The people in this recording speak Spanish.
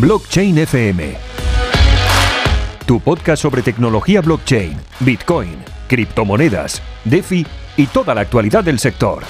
Blockchain FM. Tu podcast sobre tecnología blockchain, Bitcoin, criptomonedas, DeFi y toda la actualidad del sector.